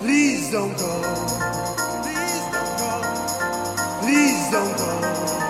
Please don't go. Please don't go. Please don't go.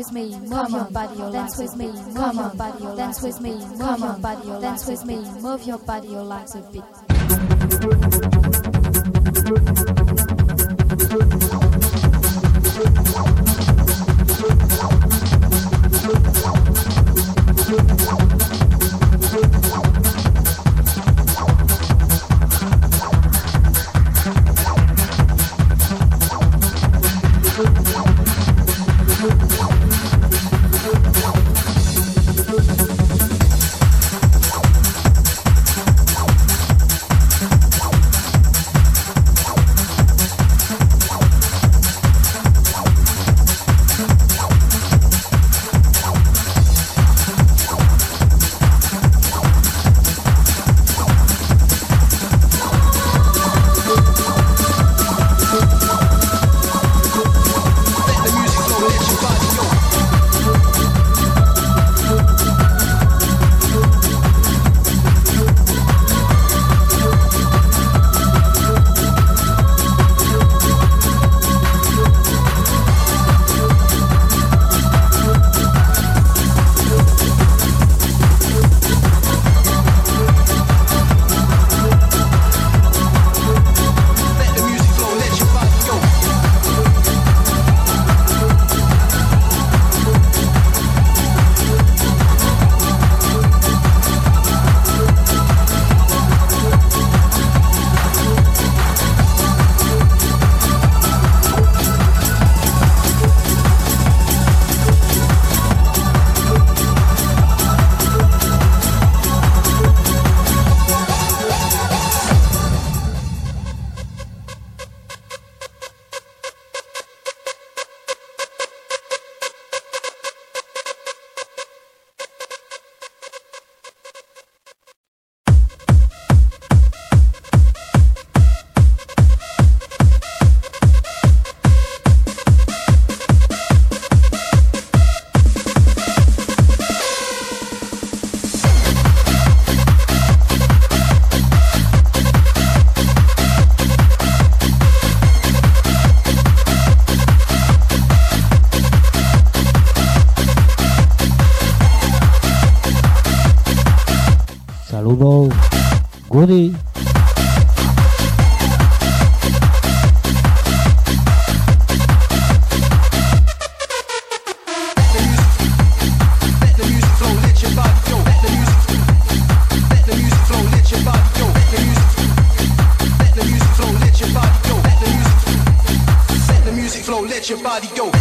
With me, move your body, or dance with me, move your body. dance with me, move your body, or dance with me, move your legs a bit. radio.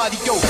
Body go.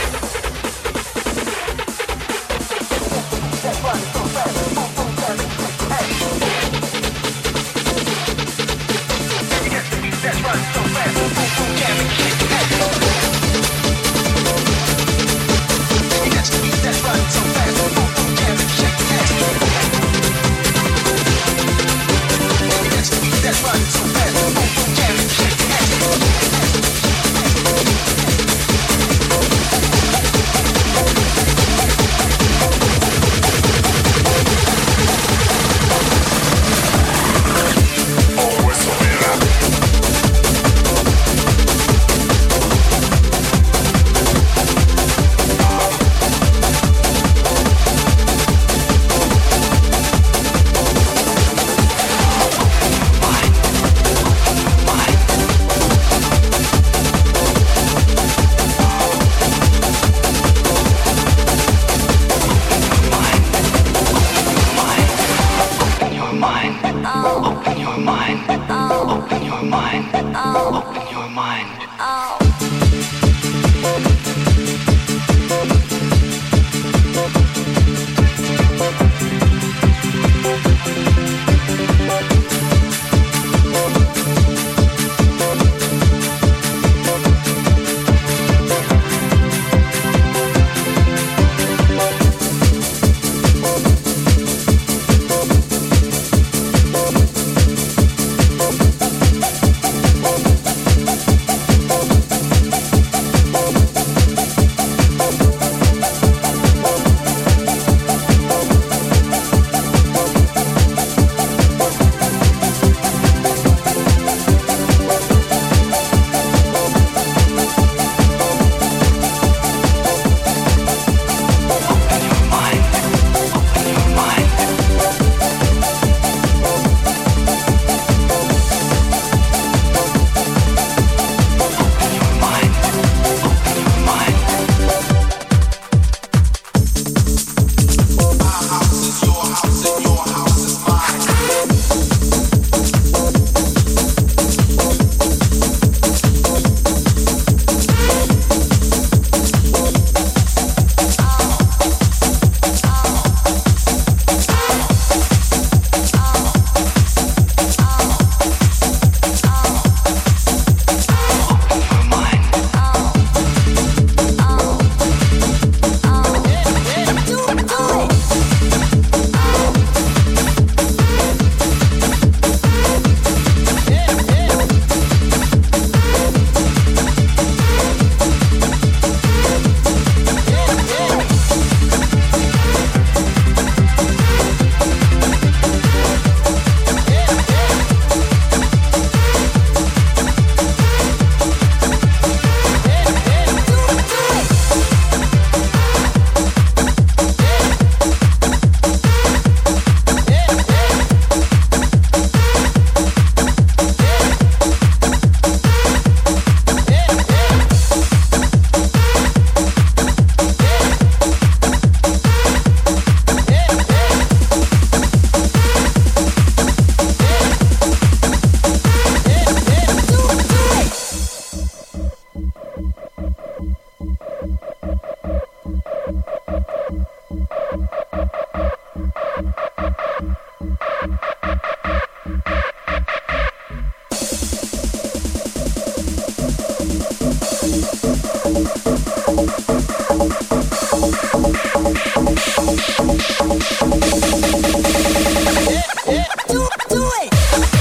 Hey!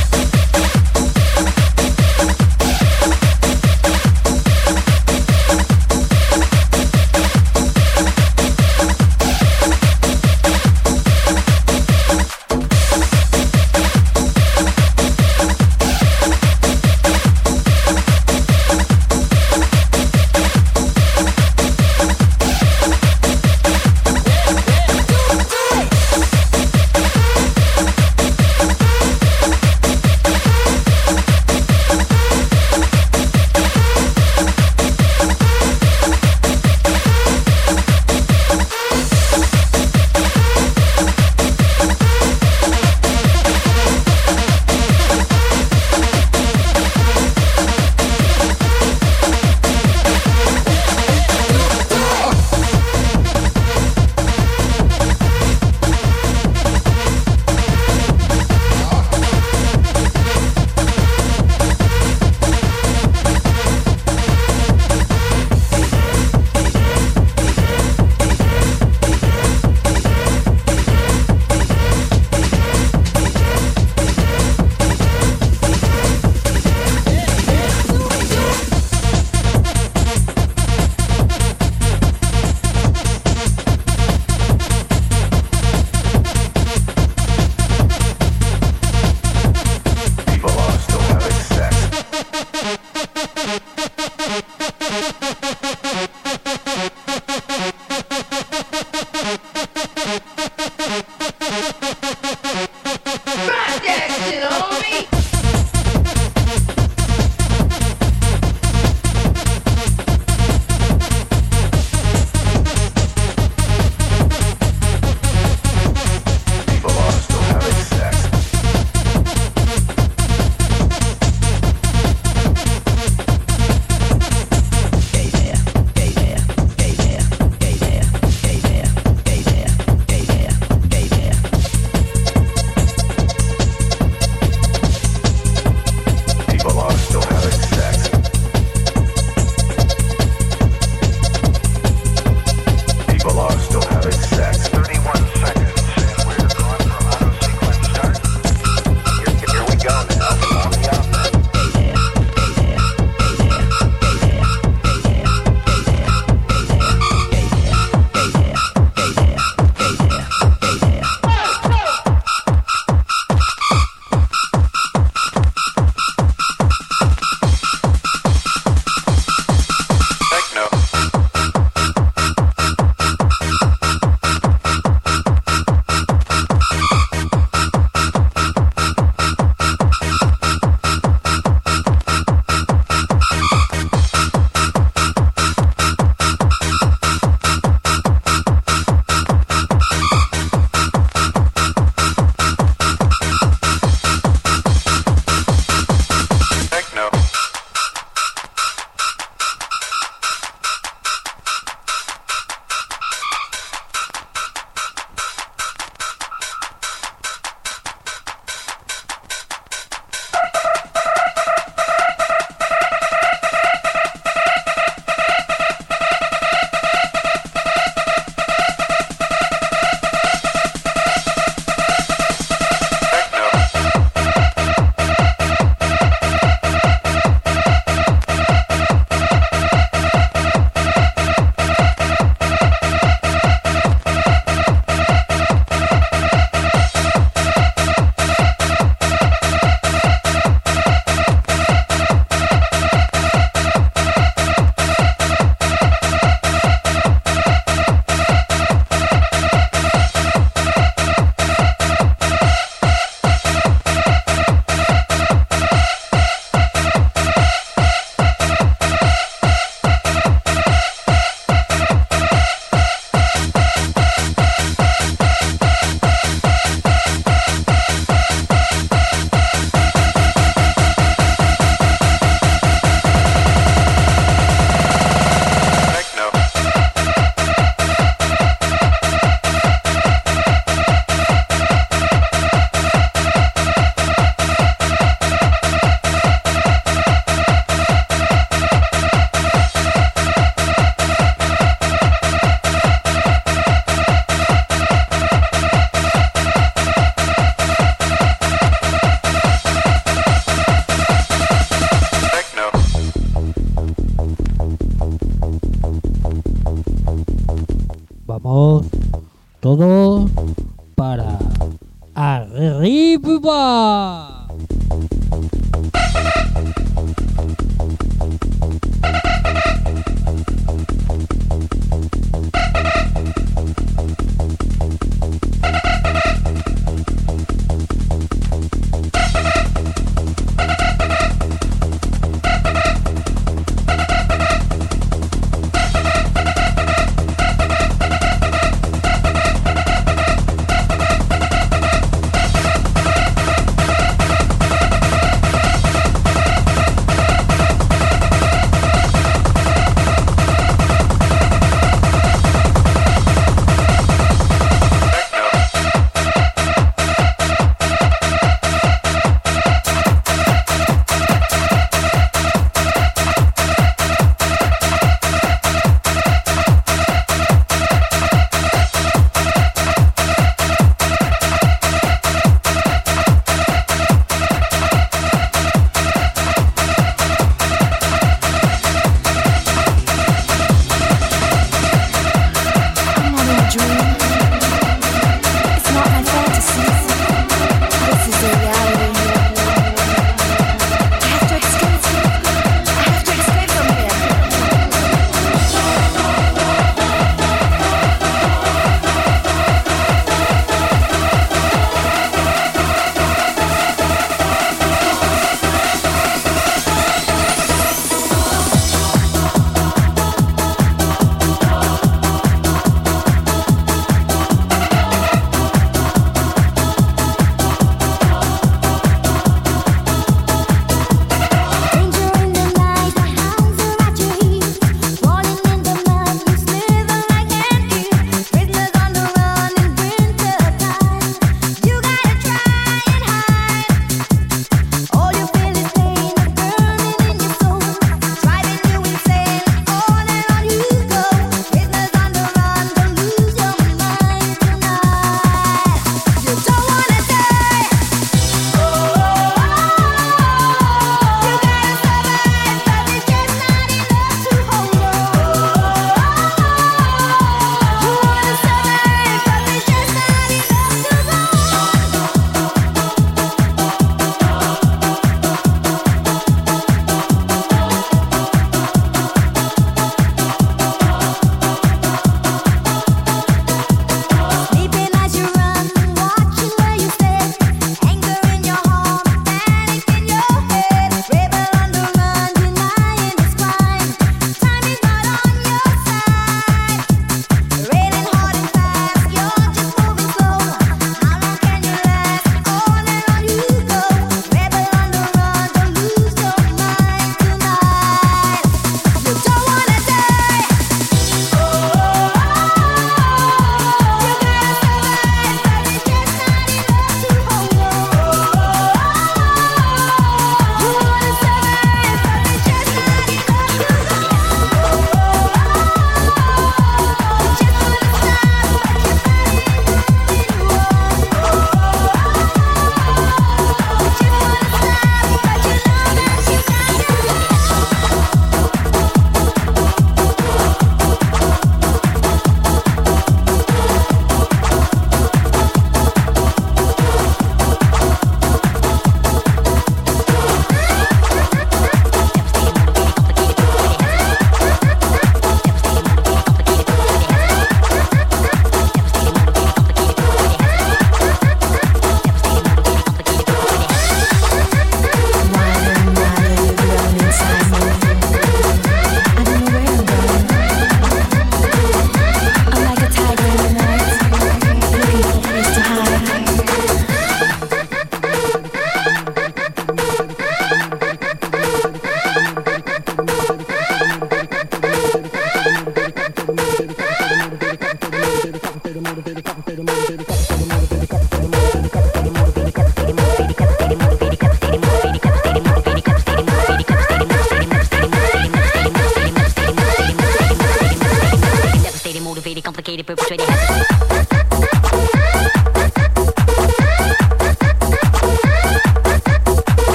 Todo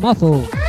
Tomazo.